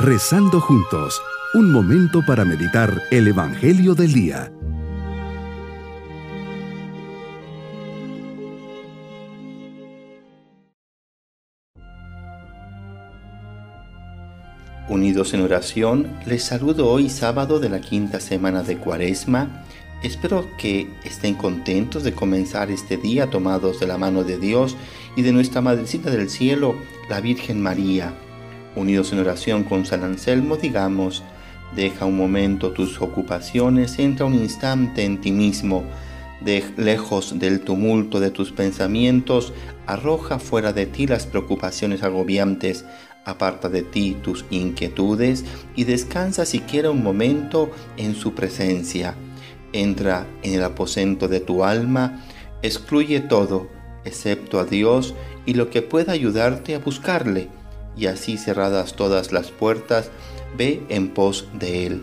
Rezando juntos, un momento para meditar el Evangelio del Día. Unidos en oración, les saludo hoy sábado de la quinta semana de Cuaresma. Espero que estén contentos de comenzar este día tomados de la mano de Dios y de nuestra Madrecita del Cielo, la Virgen María Unidos en oración con San Anselmo, digamos, deja un momento tus ocupaciones, entra un instante en ti mismo, de lejos del tumulto de tus pensamientos, arroja fuera de ti las preocupaciones agobiantes, aparta de ti tus inquietudes y descansa siquiera un momento en su presencia. Entra en el aposento de tu alma, excluye todo, excepto a Dios y lo que pueda ayudarte a buscarle y así cerradas todas las puertas, ve en pos de Él.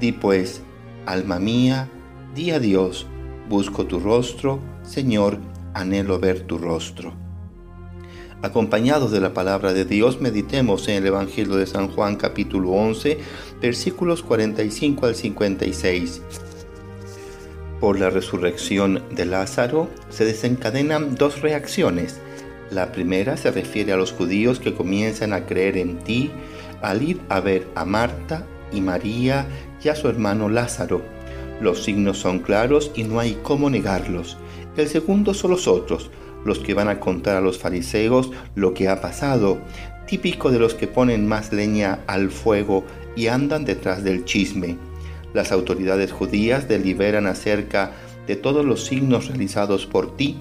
Di pues, alma mía, di a Dios, busco tu rostro, Señor, anhelo ver tu rostro. Acompañados de la palabra de Dios, meditemos en el Evangelio de San Juan capítulo 11, versículos 45 al 56. Por la resurrección de Lázaro se desencadenan dos reacciones la primera se refiere a los judíos que comienzan a creer en ti al ir a ver a Marta y María y a su hermano Lázaro. Los signos son claros y no hay cómo negarlos. El segundo son los otros, los que van a contar a los fariseos lo que ha pasado, típico de los que ponen más leña al fuego y andan detrás del chisme. Las autoridades judías deliberan acerca de todos los signos realizados por ti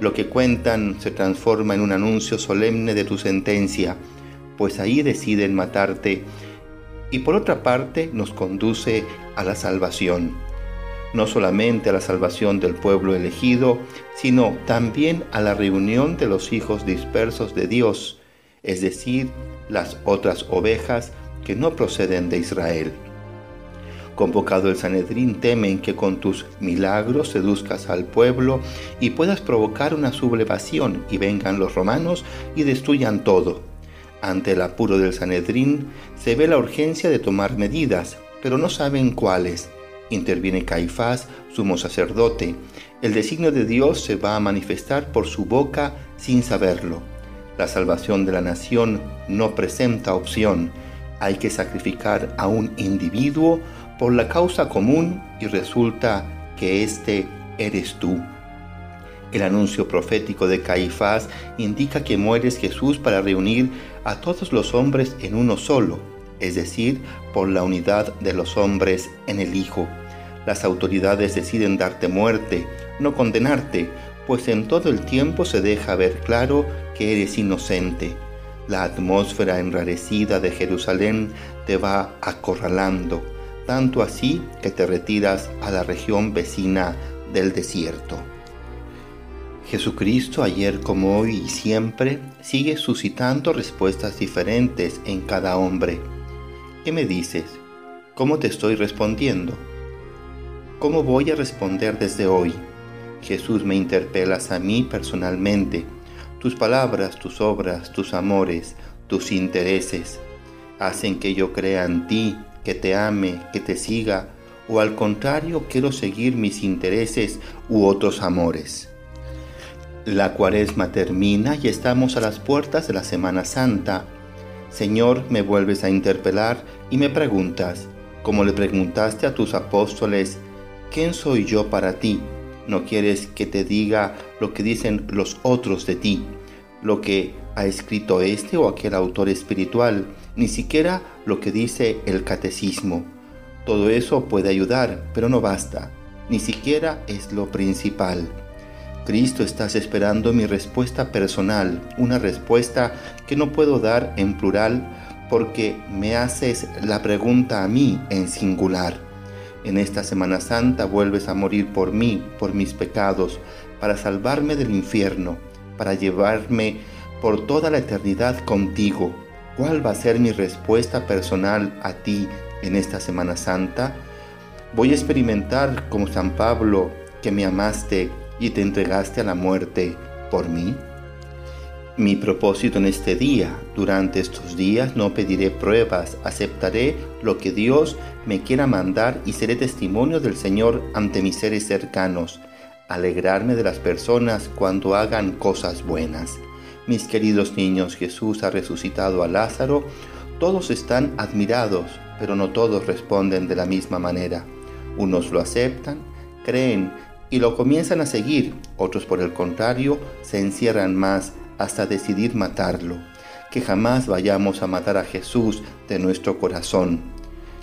lo que cuentan se transforma en un anuncio solemne de tu sentencia, pues ahí deciden matarte. Y por otra parte nos conduce a la salvación, no solamente a la salvación del pueblo elegido, sino también a la reunión de los hijos dispersos de Dios, es decir, las otras ovejas que no proceden de Israel. Convocado el Sanedrín, temen que con tus milagros seduzcas al pueblo y puedas provocar una sublevación y vengan los romanos y destruyan todo. Ante el apuro del Sanedrín se ve la urgencia de tomar medidas, pero no saben cuáles. Interviene Caifás, sumo sacerdote. El designio de Dios se va a manifestar por su boca sin saberlo. La salvación de la nación no presenta opción. Hay que sacrificar a un individuo por la causa común y resulta que este eres tú. El anuncio profético de Caifás indica que mueres Jesús para reunir a todos los hombres en uno solo, es decir, por la unidad de los hombres en el Hijo. Las autoridades deciden darte muerte, no condenarte, pues en todo el tiempo se deja ver claro que eres inocente. La atmósfera enrarecida de Jerusalén te va acorralando tanto así que te retiras a la región vecina del desierto. Jesucristo ayer como hoy y siempre sigue suscitando respuestas diferentes en cada hombre. ¿Qué me dices? ¿Cómo te estoy respondiendo? ¿Cómo voy a responder desde hoy? Jesús me interpelas a mí personalmente. Tus palabras, tus obras, tus amores, tus intereses hacen que yo crea en ti que te ame, que te siga, o al contrario quiero seguir mis intereses u otros amores. La cuaresma termina y estamos a las puertas de la Semana Santa. Señor, me vuelves a interpelar y me preguntas, como le preguntaste a tus apóstoles, ¿quién soy yo para ti? No quieres que te diga lo que dicen los otros de ti, lo que ha escrito este o aquel autor espiritual, ni siquiera lo que dice el catecismo. Todo eso puede ayudar, pero no basta, ni siquiera es lo principal. Cristo estás esperando mi respuesta personal, una respuesta que no puedo dar en plural porque me haces la pregunta a mí en singular. En esta Semana Santa vuelves a morir por mí, por mis pecados, para salvarme del infierno, para llevarme por toda la eternidad contigo. ¿Cuál va a ser mi respuesta personal a ti en esta Semana Santa? Voy a experimentar como San Pablo que me amaste y te entregaste a la muerte por mí. Mi propósito en este día, durante estos días no pediré pruebas, aceptaré lo que Dios me quiera mandar y seré testimonio del Señor ante mis seres cercanos, alegrarme de las personas cuando hagan cosas buenas. Mis queridos niños, Jesús ha resucitado a Lázaro, todos están admirados, pero no todos responden de la misma manera. Unos lo aceptan, creen y lo comienzan a seguir, otros por el contrario se encierran más hasta decidir matarlo. Que jamás vayamos a matar a Jesús de nuestro corazón.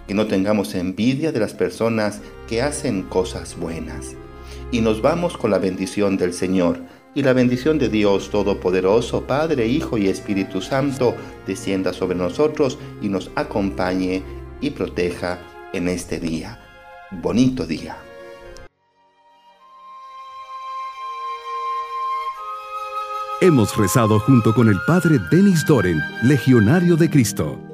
Que no tengamos envidia de las personas que hacen cosas buenas. Y nos vamos con la bendición del Señor. Y la bendición de Dios Todopoderoso, Padre, Hijo y Espíritu Santo, descienda sobre nosotros y nos acompañe y proteja en este día. Bonito día. Hemos rezado junto con el Padre Denis Doren, Legionario de Cristo.